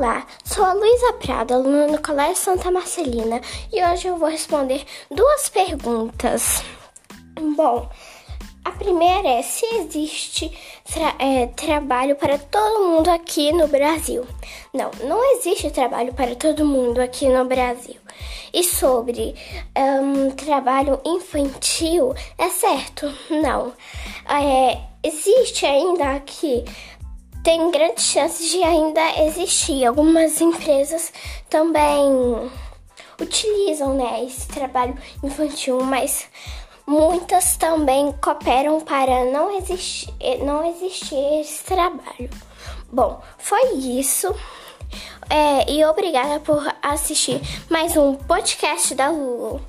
Olá, sou a Luísa Prado, aluna do Colégio Santa Marcelina, e hoje eu vou responder duas perguntas. Bom, a primeira é se existe tra é, trabalho para todo mundo aqui no Brasil. Não, não existe trabalho para todo mundo aqui no Brasil. E sobre um, trabalho infantil, é certo? Não. É, existe ainda aqui tem grandes chances de ainda existir. Algumas empresas também utilizam né, esse trabalho infantil, mas muitas também cooperam para não existir, não existir esse trabalho. Bom, foi isso. É, e obrigada por assistir mais um podcast da Lulu.